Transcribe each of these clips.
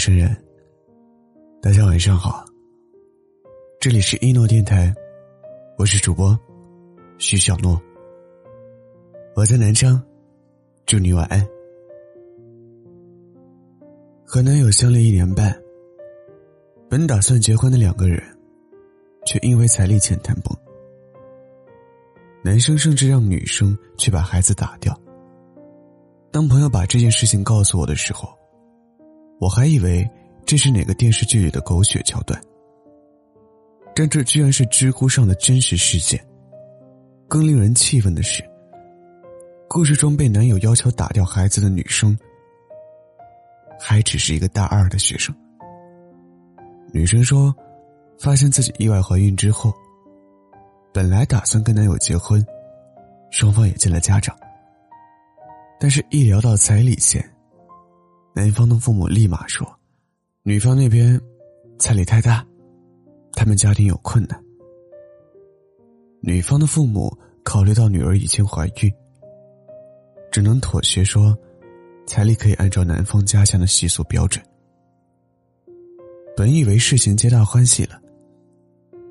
陌生人，大家晚上好。这里是一诺电台，我是主播徐小诺。我在南昌，祝你晚安。和男友相恋一年半，本打算结婚的两个人，却因为彩礼钱谈崩。男生甚至让女生去把孩子打掉。当朋友把这件事情告诉我的时候，我还以为这是哪个电视剧里的狗血桥段，但这居然是知乎上的真实事件。更令人气愤的是，故事中被男友要求打掉孩子的女生，还只是一个大二的学生。女生说，发现自己意外怀孕之后，本来打算跟男友结婚，双方也见了家长。但是，一聊到彩礼钱，男方的父母立马说：“女方那边彩礼太大，他们家庭有困难。”女方的父母考虑到女儿已经怀孕，只能妥协说，彩礼可以按照男方家乡的习俗标准。本以为事情皆大欢喜了，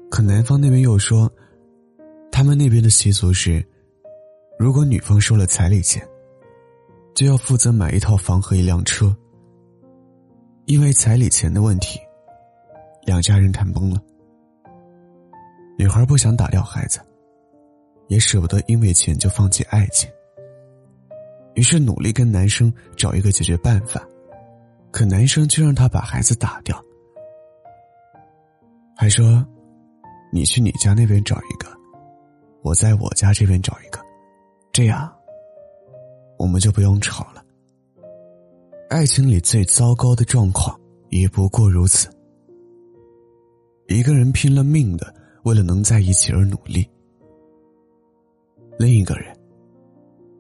可男方那边又说，他们那边的习俗是，如果女方收了彩礼钱。就要负责买一套房和一辆车。因为彩礼钱的问题，两家人谈崩了。女孩不想打掉孩子，也舍不得因为钱就放弃爱情，于是努力跟男生找一个解决办法，可男生却让她把孩子打掉，还说：“你去你家那边找一个，我在我家这边找一个，这样。”我们就不用吵了。爱情里最糟糕的状况也不过如此。一个人拼了命的为了能在一起而努力，另一个人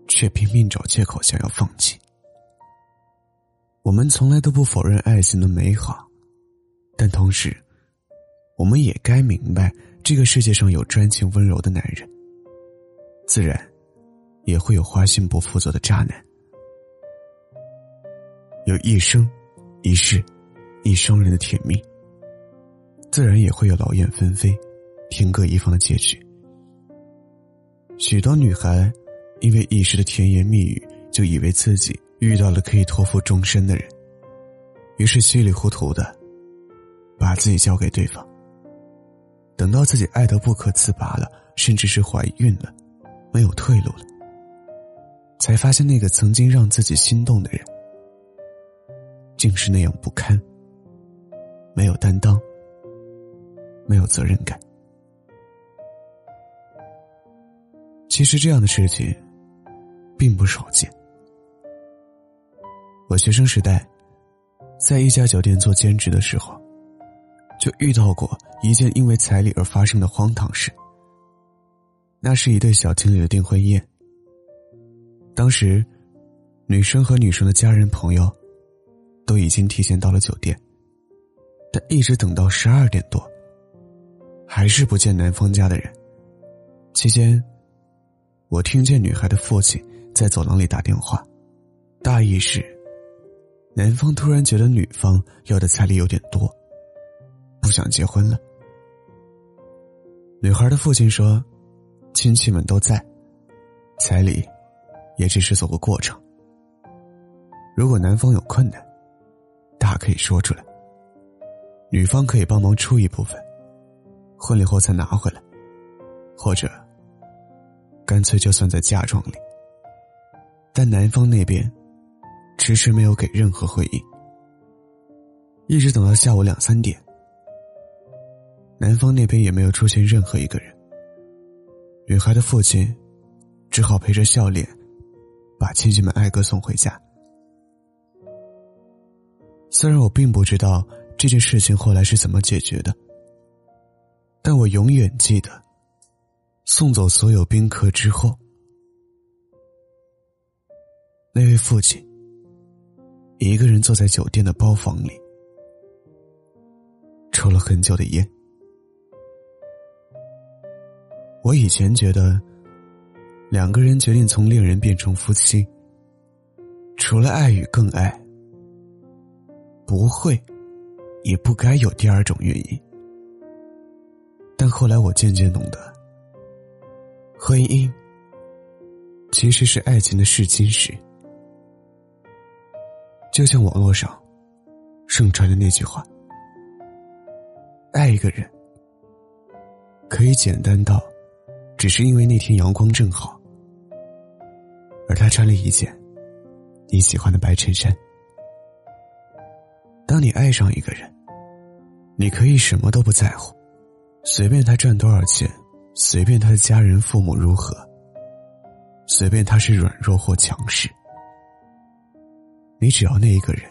却拼命找借口想要放弃。我们从来都不否认爱情的美好，但同时，我们也该明白，这个世界上有专情温柔的男人，自然。也会有花心不负责的渣男，有一生、一世、一双人的甜蜜，自然也会有劳燕分飞、天各一方的结局。许多女孩因为一时的甜言蜜语，就以为自己遇到了可以托付终身的人，于是稀里糊涂的把自己交给对方。等到自己爱得不可自拔了，甚至是怀孕了，没有退路了。才发现，那个曾经让自己心动的人，竟是那样不堪，没有担当，没有责任感。其实这样的事情，并不少见。我学生时代，在一家酒店做兼职的时候，就遇到过一件因为彩礼而发生的荒唐事。那是一对小情侣的订婚宴。当时，女生和女生的家人朋友都已经提前到了酒店，但一直等到十二点多，还是不见男方家的人。期间，我听见女孩的父亲在走廊里打电话，大意是，男方突然觉得女方要的彩礼有点多，不想结婚了。女孩的父亲说，亲戚们都在，彩礼。也只是走个过程。如果男方有困难，大可以说出来，女方可以帮忙出一部分，婚礼后再拿回来，或者干脆就算在嫁妆里。但男方那边迟迟没有给任何回应，一直等到下午两三点，男方那边也没有出现任何一个人。女孩的父亲只好陪着笑脸。把亲戚们挨个送回家。虽然我并不知道这件事情后来是怎么解决的，但我永远记得，送走所有宾客之后，那位父亲一个人坐在酒店的包房里，抽了很久的烟。我以前觉得。两个人决定从恋人变成夫妻，除了爱与更爱，不会，也不该有第二种原因。但后来我渐渐懂得，婚姻其实是爱情的试金石。就像网络上盛传的那句话：“爱一个人，可以简单到，只是因为那天阳光正好，而他穿了一件你喜欢的白衬衫。”当你爱上一个人，你可以什么都不在乎。随便他赚多少钱，随便他的家人父母如何，随便他是软弱或强势，你只要那一个人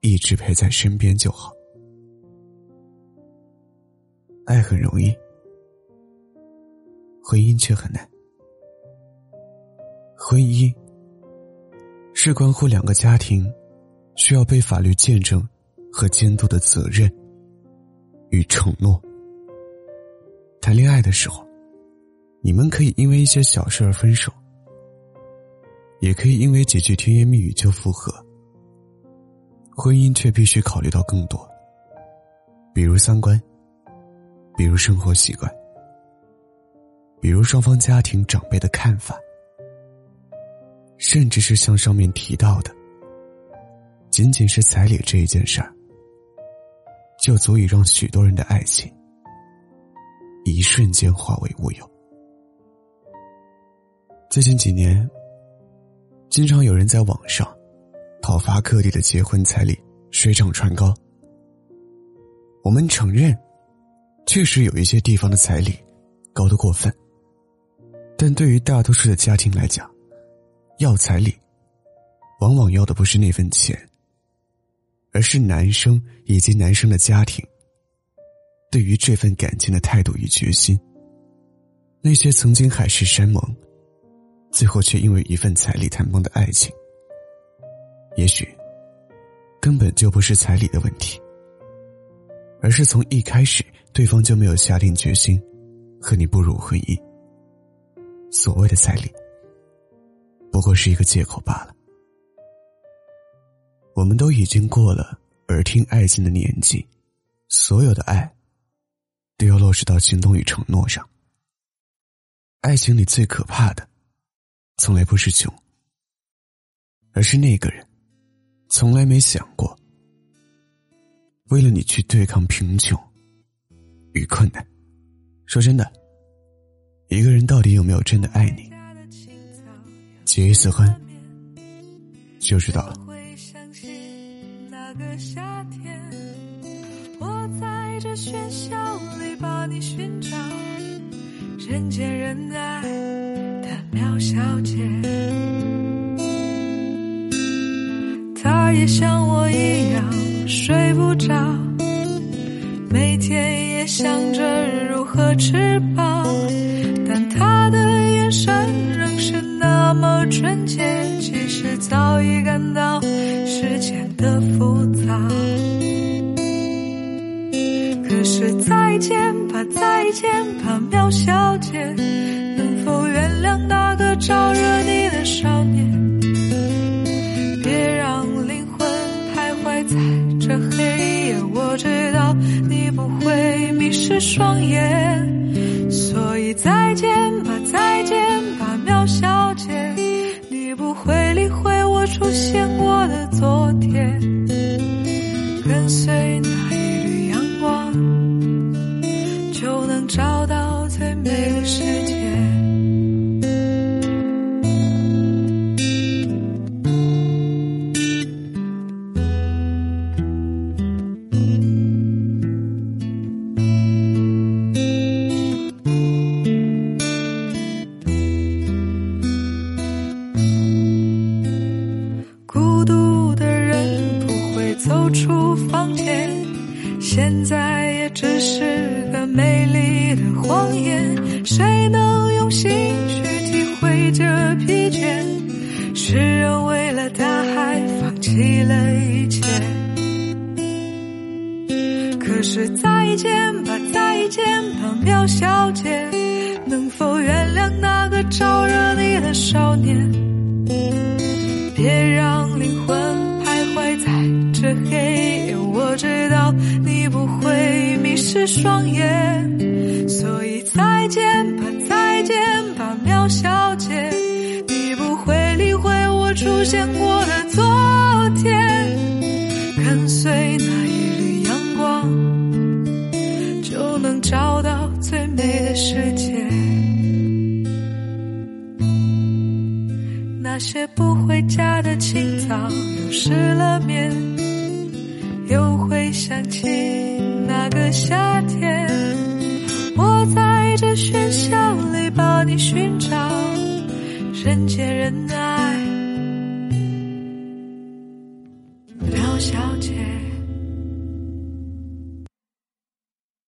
一直陪在身边就好。爱很容易，婚姻却很难。婚姻是关乎两个家庭需要被法律见证和监督的责任。与承诺。谈恋爱的时候，你们可以因为一些小事而分手，也可以因为几句甜言蜜语就复合。婚姻却必须考虑到更多，比如三观，比如生活习惯，比如双方家庭长辈的看法，甚至是像上面提到的，仅仅是彩礼这一件事儿。就足以让许多人的爱情一瞬间化为乌有。最近几年，经常有人在网上讨伐各地的结婚彩礼水涨船高。我们承认，确实有一些地方的彩礼高得过分，但对于大多数的家庭来讲，要彩礼，往往要的不是那份钱。而是男生以及男生的家庭对于这份感情的态度与决心。那些曾经海誓山盟，最后却因为一份彩礼谈崩的爱情，也许根本就不是彩礼的问题，而是从一开始对方就没有下定决心和你步入婚姻。所谓的彩礼，过是一个借口罢了。我们都已经过了耳听爱情的年纪，所有的爱都要落实到行动与承诺上。爱情里最可怕的，从来不是穷，而是那个人从来没想过为了你去对抗贫穷与困难。说真的，一个人到底有没有真的爱你，结一次婚就知道了。个夏天，我在这喧嚣里把你寻找，人见人爱的苗小姐。她也像我一样睡不着，每天也想着如何吃饱，纯洁，其实早已感到世间的复杂。可是再见吧，再见吧，苗小姐，能否原谅那个招惹你的少年？别让灵魂徘徊在这黑夜，我知道你不会迷失双眼，所以再见昨走出房间，现在也只是个美丽的谎言。谁能用心去体会这疲倦？诗人为了大海放弃了一切。可是再见吧，再见吧，苗小姐，是双眼，所以再见吧，再见吧，苗小姐，你不会理会我出现过的昨天，跟随那一缕阳光，就能找到最美的世界。那些不回家的清早，又失了眠，又会想起那个夏天。我在这喧嚣里把你寻找，人见人爱。